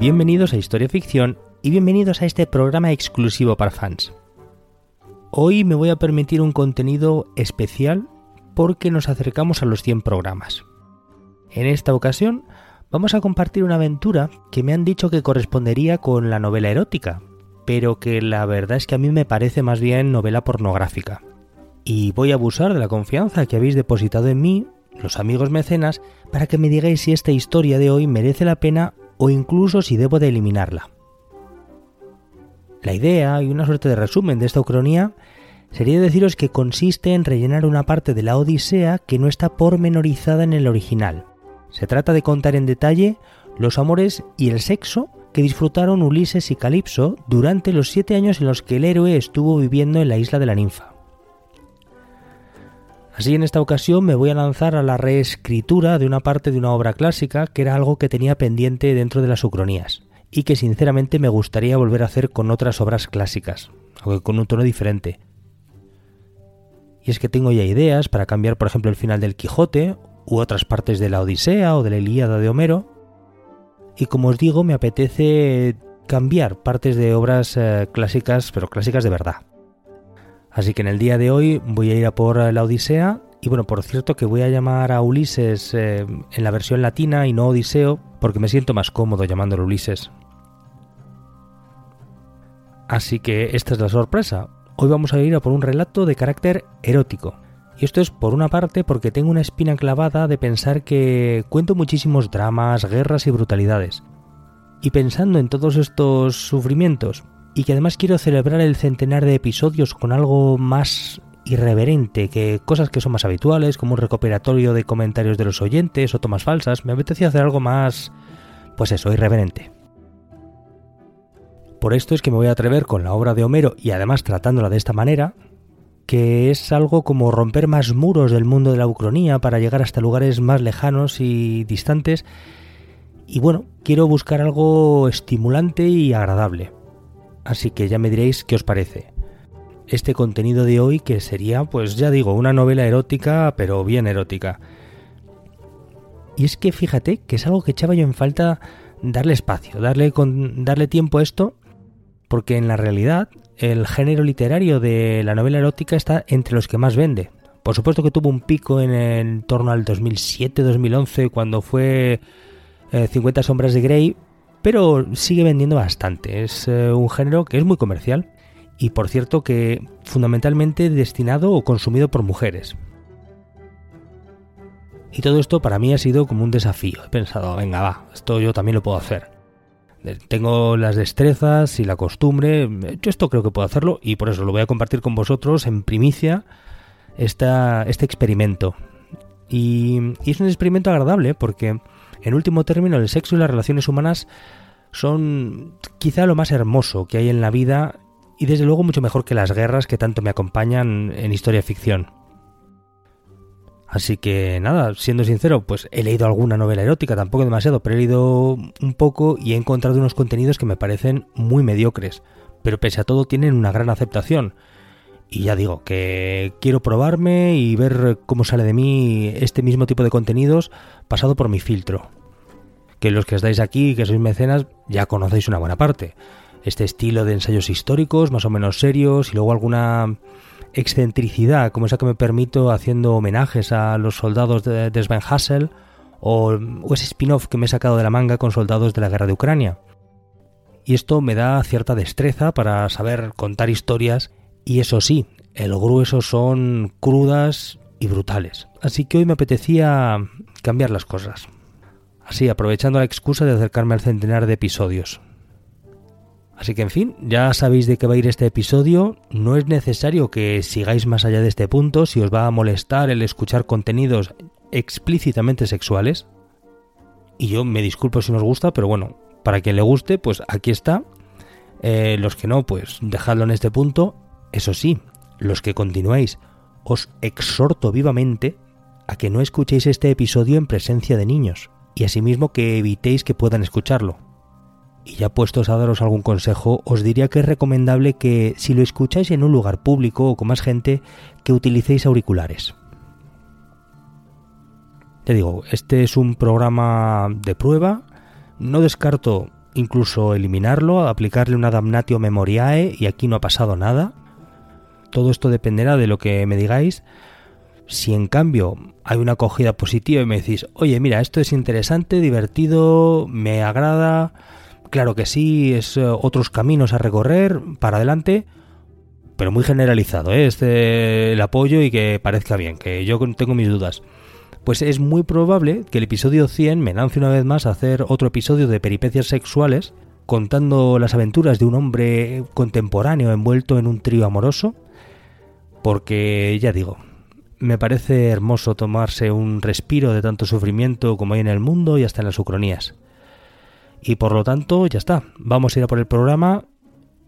Bienvenidos a Historia Ficción y bienvenidos a este programa exclusivo para fans. Hoy me voy a permitir un contenido especial porque nos acercamos a los 100 programas. En esta ocasión vamos a compartir una aventura que me han dicho que correspondería con la novela erótica, pero que la verdad es que a mí me parece más bien novela pornográfica. Y voy a abusar de la confianza que habéis depositado en mí, los amigos mecenas, para que me digáis si esta historia de hoy merece la pena o incluso si debo de eliminarla. La idea y una suerte de resumen de esta ucronía sería deciros que consiste en rellenar una parte de la Odisea que no está pormenorizada en el original. Se trata de contar en detalle los amores y el sexo que disfrutaron Ulises y Calipso durante los siete años en los que el héroe estuvo viviendo en la isla de la ninfa. Así en esta ocasión me voy a lanzar a la reescritura de una parte de una obra clásica que era algo que tenía pendiente dentro de las ucronías y que sinceramente me gustaría volver a hacer con otras obras clásicas, aunque con un tono diferente. Y es que tengo ya ideas para cambiar por ejemplo el final del Quijote u otras partes de la Odisea o de la Ilíada de Homero. Y como os digo, me apetece cambiar partes de obras eh, clásicas, pero clásicas de verdad. Así que en el día de hoy voy a ir a por la Odisea. Y bueno, por cierto que voy a llamar a Ulises eh, en la versión latina y no Odiseo, porque me siento más cómodo llamándolo Ulises. Así que esta es la sorpresa. Hoy vamos a ir a por un relato de carácter erótico. Y esto es por una parte porque tengo una espina clavada de pensar que cuento muchísimos dramas, guerras y brutalidades. Y pensando en todos estos sufrimientos, y que además quiero celebrar el centenar de episodios con algo más irreverente que cosas que son más habituales, como un recuperatorio de comentarios de los oyentes o tomas falsas, me apetecía hacer algo más, pues eso, irreverente. Por esto es que me voy a atrever con la obra de Homero y además tratándola de esta manera, que es algo como romper más muros del mundo de la ucronía para llegar hasta lugares más lejanos y distantes. Y bueno, quiero buscar algo estimulante y agradable. Así que ya me diréis qué os parece. Este contenido de hoy que sería, pues ya digo, una novela erótica, pero bien erótica. Y es que fíjate que es algo que echaba yo en falta darle espacio, darle, con, darle tiempo a esto, porque en la realidad el género literario de la novela erótica está entre los que más vende. Por supuesto que tuvo un pico en, el torno al 2007-2011 cuando fue 50 eh, sombras de Grey, pero sigue vendiendo bastante. Es eh, un género que es muy comercial y por cierto que fundamentalmente destinado o consumido por mujeres. Y todo esto para mí ha sido como un desafío. He pensado, venga, va, esto yo también lo puedo hacer. Tengo las destrezas y la costumbre, yo esto creo que puedo hacerlo y por eso lo voy a compartir con vosotros en primicia esta, este experimento. Y, y es un experimento agradable porque en último término, el sexo y las relaciones humanas son quizá lo más hermoso que hay en la vida y desde luego mucho mejor que las guerras que tanto me acompañan en historia ficción. Así que nada, siendo sincero, pues he leído alguna novela erótica, tampoco demasiado, pero he leído un poco y he encontrado unos contenidos que me parecen muy mediocres, pero pese a todo tienen una gran aceptación. Y ya digo, que quiero probarme y ver cómo sale de mí este mismo tipo de contenidos pasado por mi filtro. Que los que estáis aquí, que sois mecenas, ya conocéis una buena parte. Este estilo de ensayos históricos, más o menos serios, y luego alguna excentricidad, como esa que me permito haciendo homenajes a los soldados de, Sven Hassel, o, o ese spin-off que me he sacado de la manga con soldados de la guerra de Ucrania. Y esto me da cierta destreza para saber contar historias y eso sí, el grueso son crudas y brutales. Así que hoy me apetecía cambiar las cosas. Así, aprovechando la excusa de acercarme al centenar de episodios. Así que en fin, ya sabéis de qué va a ir este episodio. No es necesario que sigáis más allá de este punto si os va a molestar el escuchar contenidos explícitamente sexuales. Y yo me disculpo si no os gusta, pero bueno, para quien le guste, pues aquí está. Eh, los que no, pues dejadlo en este punto. Eso sí, los que continuáis, os exhorto vivamente a que no escuchéis este episodio en presencia de niños y asimismo que evitéis que puedan escucharlo. Y ya puestos a daros algún consejo, os diría que es recomendable que si lo escucháis en un lugar público o con más gente, que utilicéis auriculares. Te digo, este es un programa de prueba, no descarto incluso eliminarlo, aplicarle una damnatio memoriae y aquí no ha pasado nada. Todo esto dependerá de lo que me digáis. Si en cambio hay una acogida positiva y me decís, oye, mira, esto es interesante, divertido, me agrada, claro que sí, es eh, otros caminos a recorrer, para adelante, pero muy generalizado, ¿eh? este el apoyo y que parezca bien, que yo tengo mis dudas. Pues es muy probable que el episodio 100 me lance una vez más a hacer otro episodio de peripecias sexuales, contando las aventuras de un hombre contemporáneo envuelto en un trío amoroso, porque ya digo, me parece hermoso tomarse un respiro de tanto sufrimiento como hay en el mundo y hasta en las ucronías. Y por lo tanto, ya está. Vamos a ir a por el programa.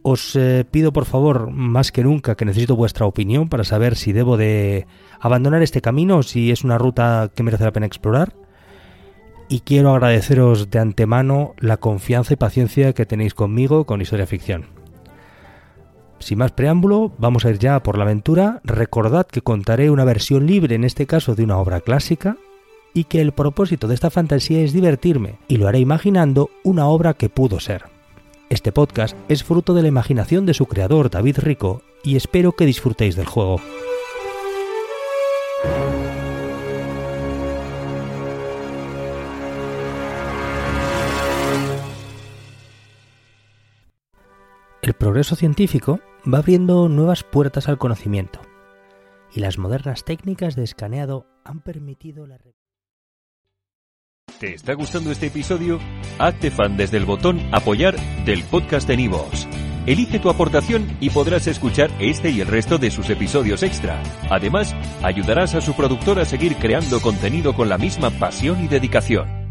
Os eh, pido por favor, más que nunca, que necesito vuestra opinión para saber si debo de abandonar este camino si es una ruta que merece la pena explorar. Y quiero agradeceros de antemano la confianza y paciencia que tenéis conmigo con Historia Ficción. Sin más preámbulo, vamos a ir ya por la aventura. Recordad que contaré una versión libre, en este caso de una obra clásica, y que el propósito de esta fantasía es divertirme, y lo haré imaginando una obra que pudo ser. Este podcast es fruto de la imaginación de su creador David Rico, y espero que disfrutéis del juego. El progreso científico va abriendo nuevas puertas al conocimiento, y las modernas técnicas de escaneado han permitido la... ¿Te está gustando este episodio? Hazte fan desde el botón Apoyar del podcast de Nivos. Elige tu aportación y podrás escuchar este y el resto de sus episodios extra. Además, ayudarás a su productor a seguir creando contenido con la misma pasión y dedicación.